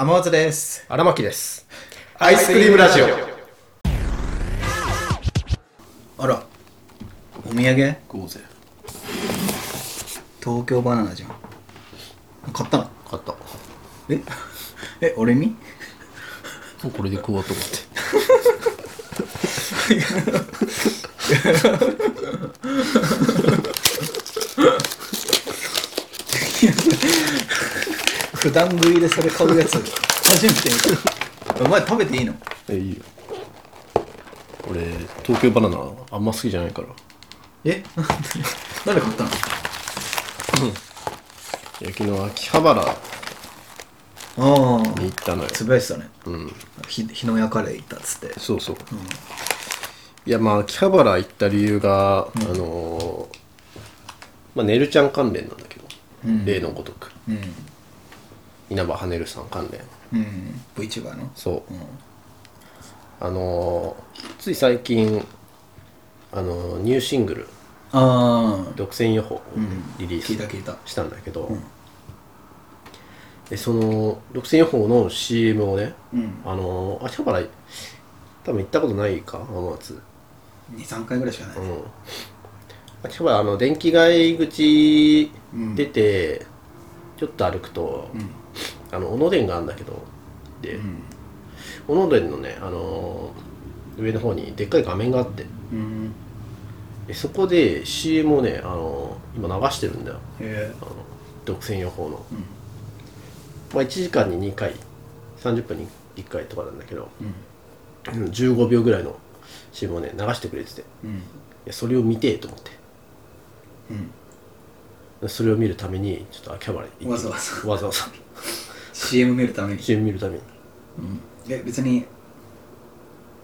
天松です。荒牧です。アイスクリームラジオ。あら、お土産？こうぜ。東京バナナじゃん。買ったの？買った。え？え、俺に？これで食おうと思って 普段食いでそれ買うやつ、初めて見た。お前食べていいの？えいいよ。俺東京バナナあんま好きじゃないから。え？なんで買ったの？いや昨日秋葉原ああ、に行ったのよ。つぶやいてたね。うん。ひ日の屋カレー行ったっつって。そうそう、いやまあ秋葉原行った理由が、あのーまあねるちゃん関連なんだけど、例のごとく。うん。稲葉はねるさん関連。うん。VTuber の？そう、ん。あのーつい最近あのーニューシングル。ああ、独占予報をリリース聞いた聞いた。したんだけど、でその独占予報の CM をね、うん。あの秋葉原多分行ったことないか浜松。2、3回ぐらいしかない。うん。秋葉原あの電気街口出て、ちょっと歩くと、あの小野殿があるんだけどで、小野殿のねあの上の方にでっかい画面があって。うん。でそこで CM をねあの今流してるんだよ。へあの独占予報の、まあ、1時間に2回30分に1回とかなんだけど、うん。15秒ぐらいの CM をね流してくれてて。うん。やそれを見てえと思って。うん。それを見るためにちょっと秋葉原行ってわざわざ。わざわざ CM 見るために。CM 見るためにえ、別に、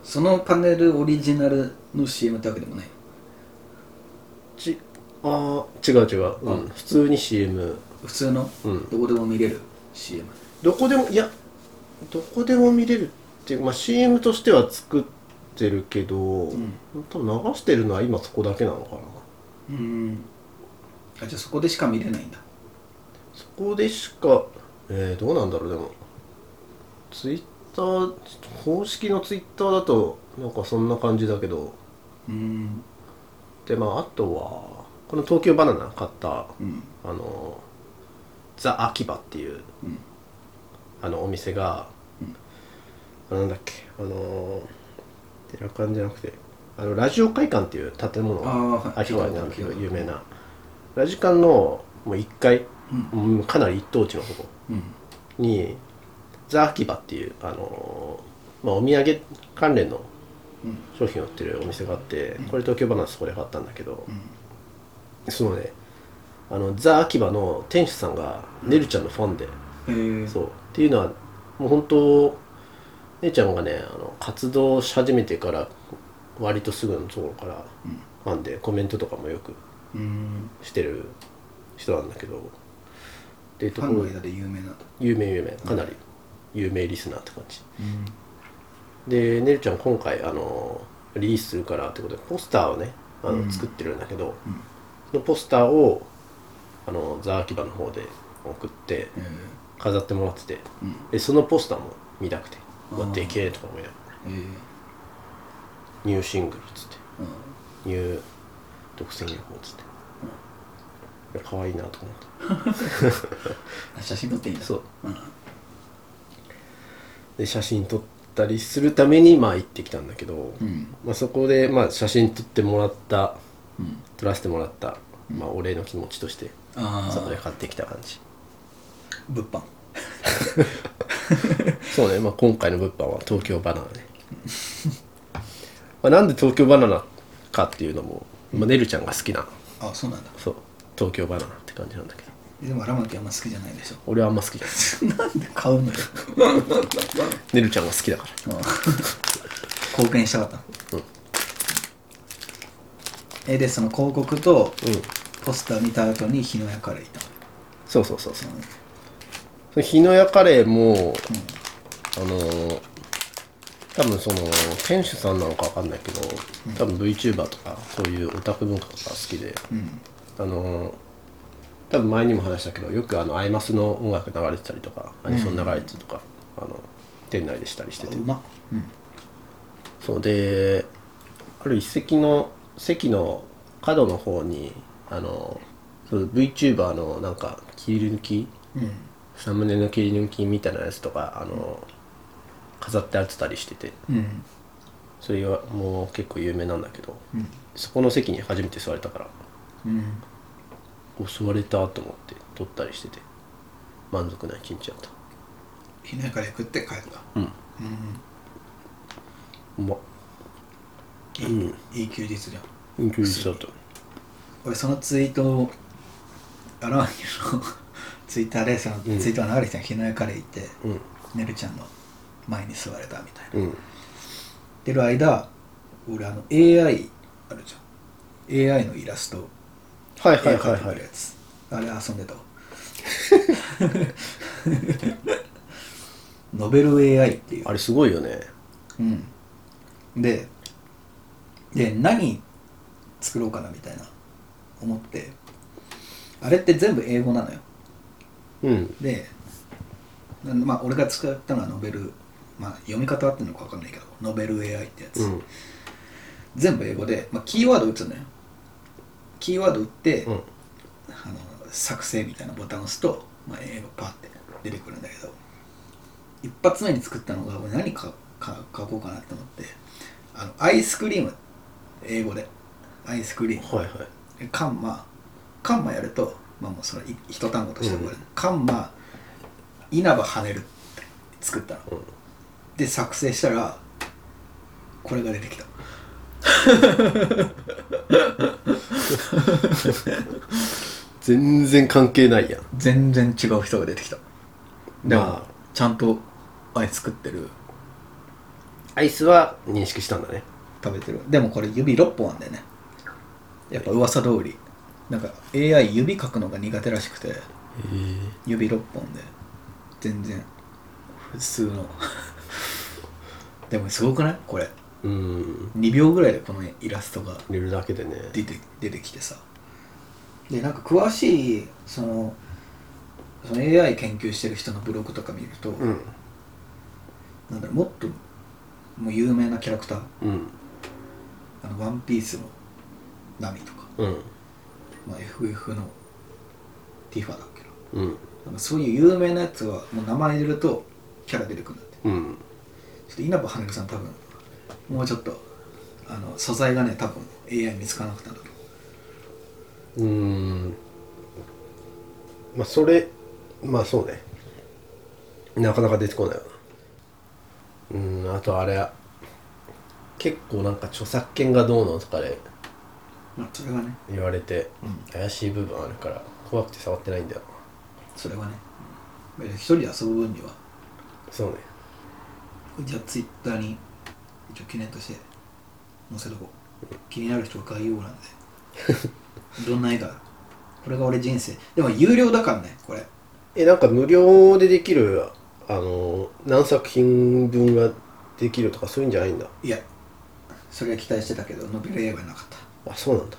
そのパネルオリジナルの CM ってわけでもない？ちあー違う違う、うん、普通に CM 普通の、うんどこでも見れる CM。どこでもいやどこでも見れるっていうまあ CM としては作ってるけど、多分流してるのは今そこだけなのかなうん。あ、じゃあそこでしか見れないんだ。そこでしかえー、どうなんだろうでも。ツイッター公式のツイッターだとなんかそんな感じだけど。うん。でまああとはこの東京バナナ買った、うん。あのザ・秋葉っていう、うん。あのお店が、あなんだっけあの寺館じゃなくてあのラジオ会館っていう建物が秋葉原にあるけど有名な。ラジカンのもう1階、うん。かなり一等地のとこ。うん。にザ・秋葉っていうあのまあお土産関連のうん。商品を売ってるお店があって、これ東京バナナそこで買ったんだけど、そのねあのザ・秋葉の店主さんがねるちゃんのファンで、へえ。そう。っていうのはもう本当姉ちゃんがねあの活動し始めてから割とすぐのところからファンでコメントとかもよくうん。してる人なんだけどでところ。ファンの間で有名な。有名有名。かなり有名リスナーって感じ、でねるちゃん今回あのリリースするからってことでポスターをねあの、作ってるんだけど、そのポスターをあのザ・アキバの方で送ってへ飾ってもらってて、でそのポスターも見たくてうわでけえとか思いながら。ニューシングルっつって。うん。ニュー独占予報っつって、可愛いなと思ってあ 写真撮っていいんだ。そううん。で写真撮ったりするためにまあ行ってきたんだけど、うん。まあ、そこでまあ写真撮ってもらったうん。撮らせてもらった、まあ、お礼の気持ちとしてあそこであ。買ってきた感じ物販。そうね、まあ、今回の物販は東京バナナねまあなんで東京バナナかっていうのも、まあ、ねるちゃんが好きなあ、そうなんだ。そう東京バナナって感じなんだけど。でも荒牧あんま好きじゃないでしょ。俺はあんま好きじゃない。なんで買うのよ。ねるちゃんが好きだから。貢献したか。った、えでその広告とうん。ポスター見た後に日の屋カレーいたそうそうそうそう、その日の屋カレーも、あのー多分その店主さんなのかわかんないけど多分 VTuber とかそういうオタク文化とか好きで、あのー多分前にも話したけどよくあのアイマスの音楽流れてたりとかアニソン流れてたりとかあの店内でしたりしてて。うん。そうである一席の席の角の方にあのそう VTuber のなんか切り抜きうん。サムネの切り抜きみたいなやつとかあの飾ってあってたりしてて。うん。それはもう結構有名なんだけどうん。そこの席に初めて座れたからうん。お座れたと思って撮ったりしてて。満足な一日だった。ひねから食って帰った。うん。うまっいい,、いい休日じゃん緊急した。と俺そのツイートをアラーニの ツイッターでそのツイートが流れてたの。日のカレー行って、うん。ねるちゃんの前に座れたみたいな。うん。てる間俺あの AI あるじゃん。AI のイラストはいはいはいはい。るやつ。あれ遊んでたわ。ノベル AI っていう。あれすごいよね。うん。でで何作ろうかなみたいな思って。あれって全部英語なのよ。うん。でなまあ俺が使ったのはノベルまあ読み方合ってるのか分かんないけどノベル AI ってやつ、うん。全部英語で、まあ、キーワード打つのよキーワード打って、うん。あの作成みたいなボタンを押すと、まあ、英語パーって出てくるんだけど一発目に作ったのが俺何かか書こうかなって思ってあのアイスクリーム英語で。アイスクリーム。はいはい。でカンマ。カンマやるとまあもうそれい一単語としてこれ、うん。カンマ稲葉跳ねるって作ったの、うん。で作成したらこれが出てきた 全然関係ないやん。全然違う人が出てきた。でも、まあ。ちゃんとアイス作ってる。アイスは認識したんだね。食べてる。でもこれ指6本あんだよね。やっぱ噂通り。なんか AI 指書くのが苦手らしくて。指6本で。全然。普通の。でもすごくない？これうん。2秒ぐらいでこのイラストが入れるだけでね。出て出てきてさ。でなんか詳しいそのその AI 研究してる人のブログとか見ると、うん。なんだろうもっともう有名なキャラクター。うん。あのワンピースのナミとか、うん。まあ、FF のティファだっけな。うん。なんかそういう有名なやつはもう名前入れるとキャラ出てくるんだって。うん。ちょっと稲葉はねるさん多分もうちょっとあの素材がね多分 AI 見つからなくたんだと。うーん。まあそれまあそうね。なかなか出てこないよなうんあとあれ結構なんか著作権がどうのとかでまあそれはね。言われてうん。怪しい部分あるから怖くて触ってないんだよ。それはね。うん。一人で遊ぶ分には。そうね。じゃあツイッターに一応記念として載せとこう。気になる人は概要欄で。どんな絵かこれが俺人生。でも有料だからねこれ。えなんか無料でできるあの何作品分ができるとかそういうんじゃないんだ？いや。それは期待してたけど伸びる絵はなかった。あそうなんだ。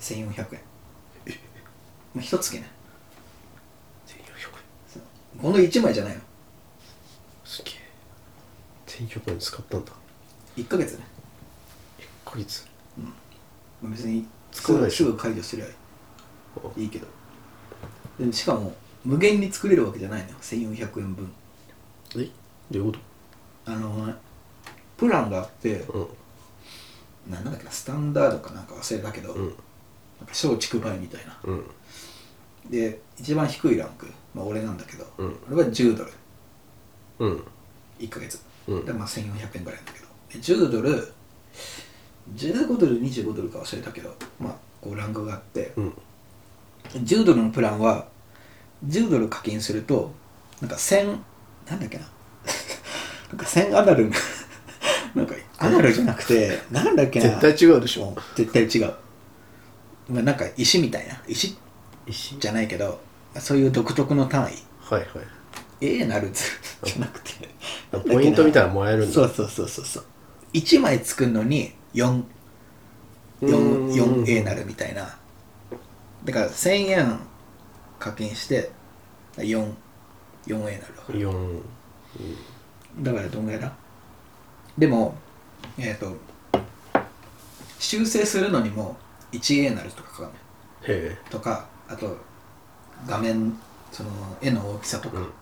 1400円。まあ一月ね。1400円。この1枚じゃないの。すげえ1400円使ったんだ。1ヶ月ね。1ヶ月。まあ別にす使わすぐ解除すりゃいい。けど。でしかも無限に作れるわけじゃないのよ。1400円分。え？どういうこあのプランがあってとなんだっけなスタンダードかなんか忘れたけど、うん。うんなんか小畜梅みたいな。うん。で一番低いランク、まあ、俺なんだけど、うん。俺は10ドル。うん。1ヶ月、うんでまあ1400円ぐらいだけど。で10ドル15ドル25ドルか忘れたけどまあこうランクがあって。うん。10ドルのプランは10ドル課金するとなんか1000なんだっけな。なんか1000アナル。なんかアナルじゃなくてなんだっけな。絶対違うでしょ。うん。絶対違う、まあ、なんか石みたいな。石石？じゃないけどそういう独特の単位。はいはい A なる図じゃなくて。ポイントみたいな。なのもらえるんだそう。そうそうそうそう1枚作るのに4うーん。4- 4A なるみたいな。だから1000円課金して4 4A なるだから4だからどんぐらいだ？でもえっ、と修正するのにも 1A なるとかかかんない。へとかあと画面その絵の大きさとか、うん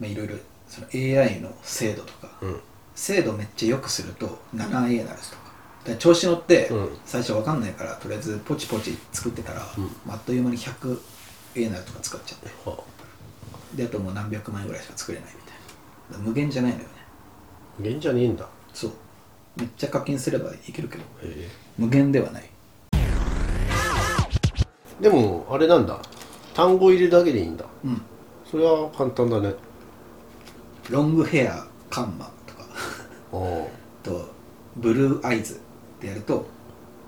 まあ、いろいろその AI の精度とか、えうん。精度めっちゃ良くすると 7A なるとか。で調子乗ってうん。最初わかんないからとりあえずポチポチ作ってたら、うん。まああっという間に 100A なるとか使っちゃって。はであともう何百枚ぐらいしか作れないみたいな。無限じゃないのよね。あ現じゃねえんだ。そう。めっちゃ課金すればいけるけど。無限ではない。でもあれなんだ。単語入れるだけでいいんだ。うん。それは簡単だねロングヘアカンマとかとブルーアイズってやると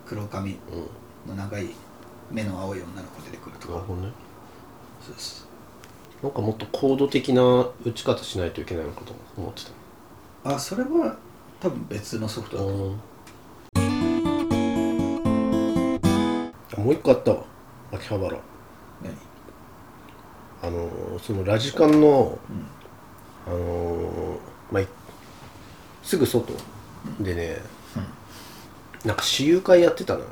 黒髪うん。の長い目の青い女の子出てくるとか。なるほどね。そうです。なんかもっと高度的な打ち方しないといけないのかと思ってた。あそれは多分別のソフトだと思う。あもう一個あったわ。秋葉原。何？あのーそのラジカンの、うんあのーまあいすぐ外でね、なんか私有会やってたのよ。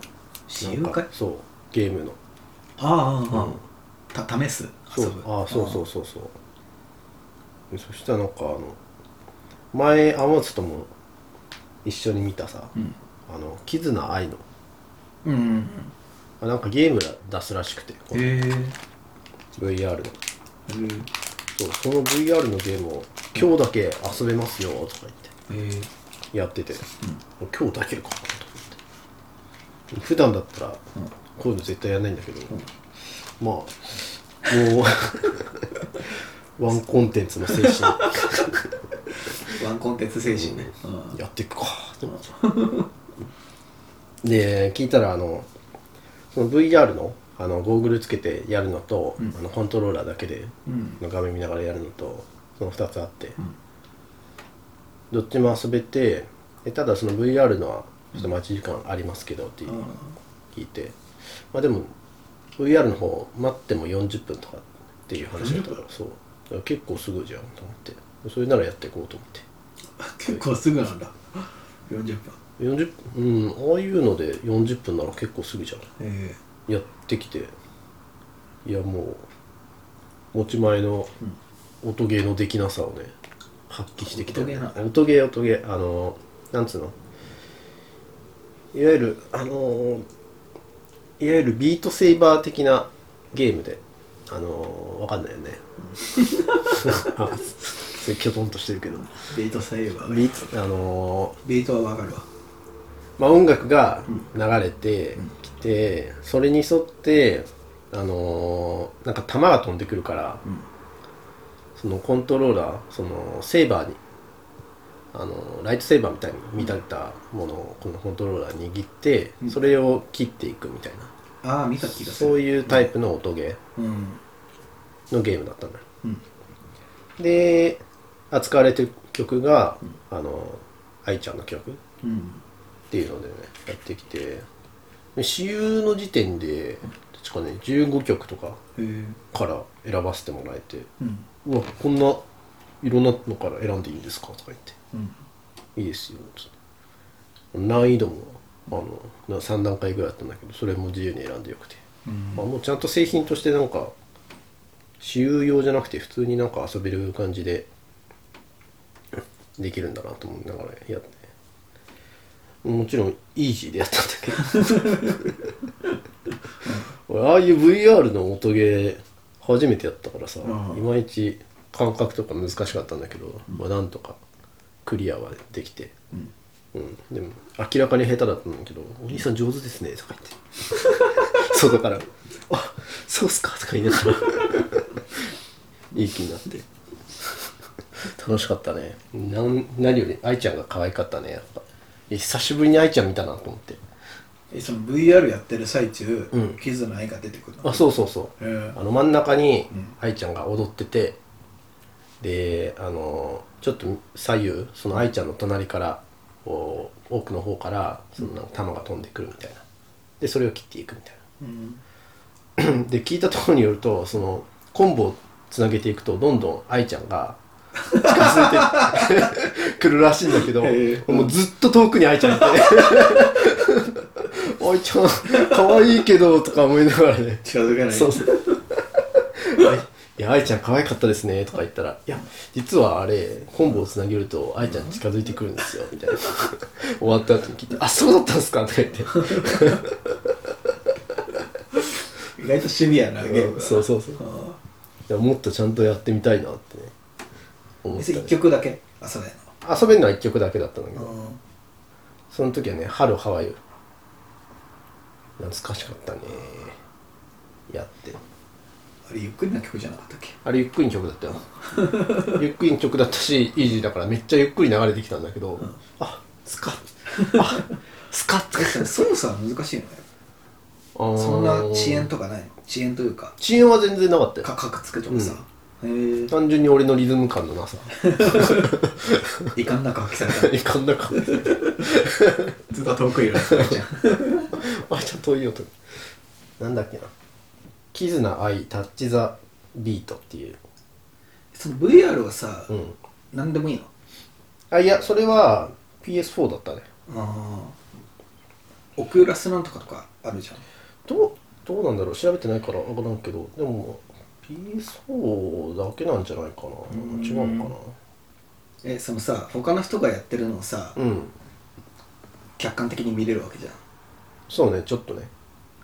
私有会？そうゲームの。ああああ、うん。た試す？そう。遊ぶ？あそうそうそうそう。でそしたらなんかあの前天津とも一緒に見たさ、うん。あのキズナ愛の。うんうんうん。あなんかゲーム出すらしくてへえ。VR のそうその VR のゲームを今日だけ遊べますよとか言って。やってて、今日だけかと思って。普段だったらこういうの絶対やんないんだけど、まあもう ワンコンテンツの精神。ワンコンテンツ精神ね、うん。やっていくかと思って。で聞いたらあのその VR のあのゴーグルつけてやるのと、あのコントローラーだけでうん。画面見ながらやるのとその2つあって、どっちも遊べてでただその VR のはちょっと待ち時間ありますけどっていう聞いて、まあでも VR の方待っても40分とかっていう話だった。からそう。結構すぐじゃんと思って。それならやっていこうと思って。結構すぐなんだ。40分。40うんああいうので40分なら結構すぐじゃん。へやってきていやもう持ち前の音ゲーのできなさをね発揮してきた音ゲーな。音ゲーあのなんつうの？いわゆるあのいわゆるビートセイバー的なゲームであのわかんないよね。あそれきょとしてるけど。えビートセイバー。ビートあのビートはわかるわ。まあ、音楽が流れてきて、それに沿って、あのーなんか弾が飛んでくるから、そのコントローラーそのセーバーに、あのーライトセーバーみたいに見立てたものをこのコントローラー握って、それを切っていくみたいな、ああ見た気がする。そういうタイプの音ゲうん。ーのゲームだったのよ、うん。で扱われてる曲が、あの愛ちゃんの曲うん。っていうのでねやってきて。で私有の時点で確かね15曲とかから選ばせてもらえてうん「うわこんないろんなのから選んでいいんですか?」とか言って。うん「いいですよ」難易度もあのな3段階ぐらいあったんだけどそれも自由に選んでよくて、うん。まあ、もうちゃんと製品としてなんか私有用じゃなくて普通になんか遊べる感じでできるんだなと思いながらやってもちろんイージーでやったんだけど俺ああいう VR の音ゲー初めてやったからさ、うん。いまいち感覚とか難しかったんだけど、まあなんとかクリアはできて、うん。でも明らかに下手だったんだけど「お兄さん上手ですね」とか言って。そうだから「あそうっすか」とか言いながら。いい気になって。楽しかったね。なん何より愛ちゃんが可愛かったねやっぱ久しぶりに愛ちゃん見たなと思って。えその VR やってる最中、うん。キズの絵が出てくるの？あそうそうそう。へえあの真ん中にうん。愛ちゃんが踊ってて、であのちょっと左右その愛ちゃんの隣からこう奥の方からその弾が飛んでくるみたいな。でそれを切っていくみたいうん。なで聞いたところによるとそのコンボつなげていくとどんどん愛ちゃんが近づいて くるらしいんだけど、もうずっと遠くに愛ちゃんいて 愛ちゃん可愛いけどとか思いながらね。近づかない。そうそうはいいや愛ちゃん可愛かったですねとか言ったら「いや実はあれコンボをつなげると愛ちゃん近づいてくるんですよ」みたいな。終わった後に聞いて「あそうだったんですか」とか言って。意外とシビアなゲームだそうそうそう。あいやもっとちゃんとやってみたいなってね。思ーった、ね。1、曲だけ？遊べる遊べるのは1曲だけだったんだけど、のその時はね「春ハワイ」懐かしかったね。やって。あれゆっくりな曲じゃなかったっけ？あれゆっくりの曲だったよ。ゆっくりの曲だったしイージーだからめっちゃゆっくり流れてきたんだけど、あスカッあスカッとえ操作は難しいのよそんな遅延とかない？の遅延というか。遅延は全然なかったよ。かかくつくとかさ、へえ単純に俺のリズム感のなさ。いかんなく発揮された。いかんなかったずっと遠くいる あちゃん。といい音なんだっけな。キズナアイタッチザビートっていう。その VR はさ、うん。何でもいいの？あいやそれは PS4 だったね。ああオクラスなんとかとかあるじゃん。どうどうなんだろう。調べてないから分からんけど。でも PS4 だけなんじゃないかな。違うのかえそのさ他の人がやってるのをさ、なうん。客観的に見れるわけじゃん。そうねちょっとね。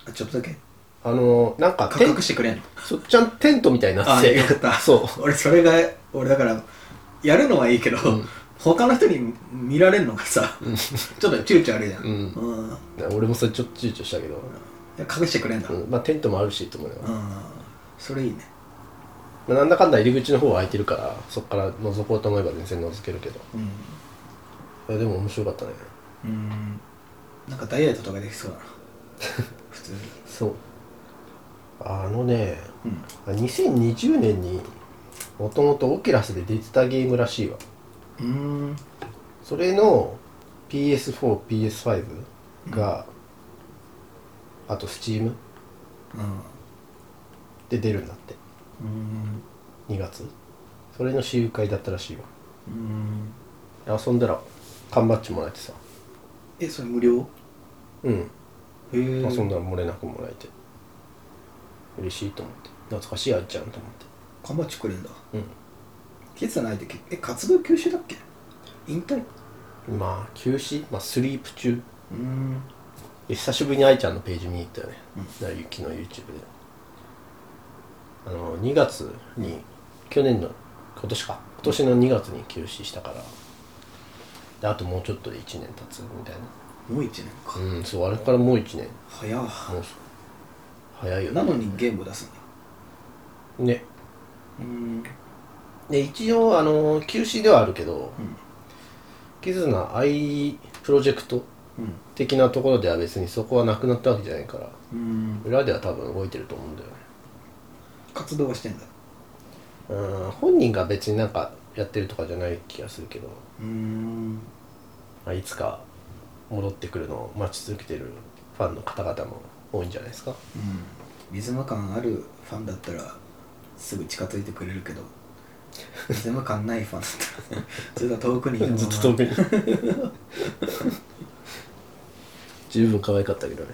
あちょっとだけ？あのなんか価テン格してくれんの？そちゃんテントみたいになって。た。そう。俺それが俺だからやるのはいいけど、他の人に見られるのがさ、ちょっと躊躇あるじゃん、うん。うん。俺もそれちょっと躊躇したけど、隠してくれんだ、うん。まあテントもあるしと思うよ、うん。それいいねまあ、なんだかんだ入り口の方は開いてるからそこから覗こうと思えば全然覗けるけど。うん。いやでも面白かったね。うん。なんかダイエットとかできそうだな。普通に。そう。あのねうん。2020年にもともとオキュラスで出てたゲームらしいわ。うーん。それの PS4PS5 が、あと Steam うん。で出るんだって。うん2月。それの試遊会だったらしいわ。うん。遊んだら缶バッジもらえてさ。えそれ無料？うん。へえ遊んだら漏れなくもらえて。嬉しいと思って。懐かしいあいちゃんと思って。缶バッジくれんだ。うん。キツない時え活動休止だっけ？引退？まあ休止、まあ、スリープ中。うん。で久しぶりに愛ちゃんのページ見に行ったよね、うん。だから昨日 YouTube であの2月に去年の今年か。今年の2月に休止したから。であともうちょっとで1年経つみたいもう1年か、なうんそうあれからもう1年。早っ。もう早いよなのにゲーム出すんだ？ね。うん。で一応あの休止ではあるけど、うん。キズナアイプロジェクトうん。的なところでは別にそこはなくなったわけじゃないからうん。裏では多分動いてると思うんだよね活動はしてんだ。うん本人が別になんかやってるとかじゃない気がするけど、うん。まあ、いつか戻ってくるのを待ち続けてるファンの方々も多いんじゃないですか。リズム感あるファンだったらすぐ近づいてくれるけど。リズム感ないファンだったらずっと遠くにいる ずっと遠くに。十分可愛かったけどね